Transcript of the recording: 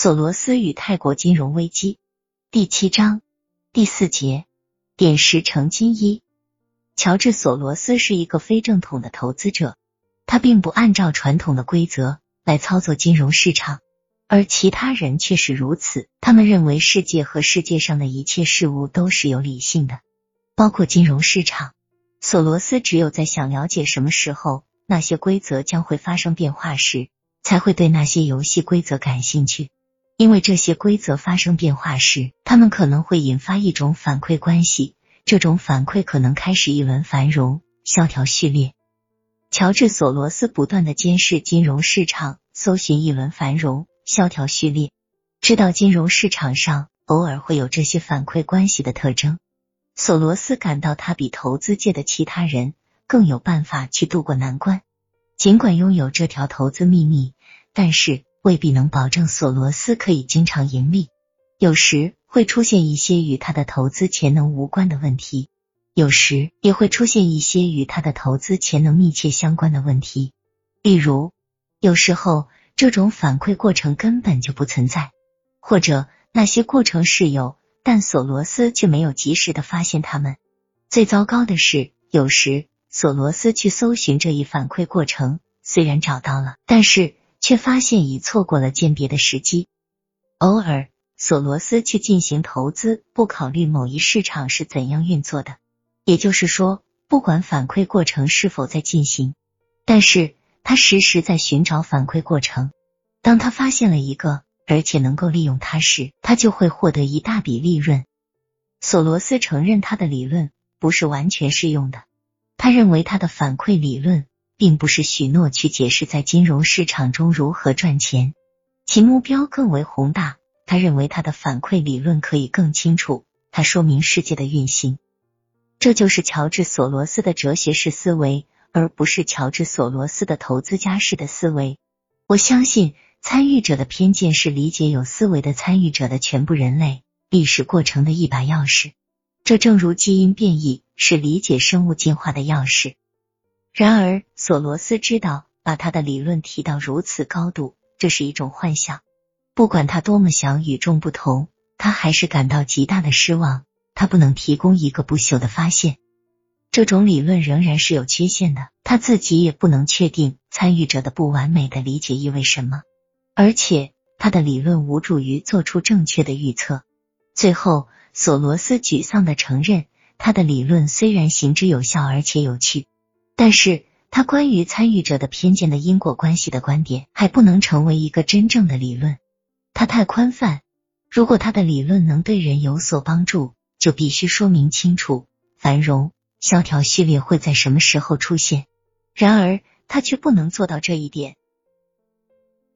索罗斯与泰国金融危机第七章第四节点石成金一。乔治·索罗斯是一个非正统的投资者，他并不按照传统的规则来操作金融市场，而其他人却是如此。他们认为世界和世界上的一切事物都是有理性的，包括金融市场。索罗斯只有在想了解什么时候那些规则将会发生变化时，才会对那些游戏规则感兴趣。因为这些规则发生变化时，他们可能会引发一种反馈关系，这种反馈可能开始一轮繁荣、萧条序列。乔治·索罗斯不断的监视金融市场，搜寻一轮繁荣、萧条序列，知道金融市场上偶尔会有这些反馈关系的特征。索罗斯感到他比投资界的其他人更有办法去度过难关，尽管拥有这条投资秘密，但是。未必能保证索罗斯可以经常盈利，有时会出现一些与他的投资潜能无关的问题，有时也会出现一些与他的投资潜能密切相关的问题。例如，有时候这种反馈过程根本就不存在，或者那些过程是有，但索罗斯却没有及时的发现他们。最糟糕的是，有时索罗斯去搜寻这一反馈过程，虽然找到了，但是。却发现已错过了鉴别的时机。偶尔，索罗斯去进行投资，不考虑某一市场是怎样运作的，也就是说，不管反馈过程是否在进行，但是他时时在寻找反馈过程。当他发现了一个，而且能够利用它时，他就会获得一大笔利润。索罗斯承认他的理论不是完全适用的，他认为他的反馈理论。并不是许诺去解释在金融市场中如何赚钱，其目标更为宏大。他认为他的反馈理论可以更清楚，他说明世界的运行。这就是乔治·索罗斯的哲学式思维，而不是乔治·索罗斯的投资家式的思维。我相信参与者的偏见是理解有思维的参与者的全部人类历史过程的一把钥匙。这正如基因变异是理解生物进化的钥匙。然而，索罗斯知道，把他的理论提到如此高度，这是一种幻想。不管他多么想与众不同，他还是感到极大的失望。他不能提供一个不朽的发现。这种理论仍然是有缺陷的。他自己也不能确定参与者的不完美的理解意味什么，而且他的理论无助于做出正确的预测。最后，索罗斯沮丧的承认，他的理论虽然行之有效，而且有趣。但是他关于参与者的偏见的因果关系的观点还不能成为一个真正的理论，它太宽泛。如果他的理论能对人有所帮助，就必须说明清楚繁荣萧条序列会在什么时候出现。然而他却不能做到这一点，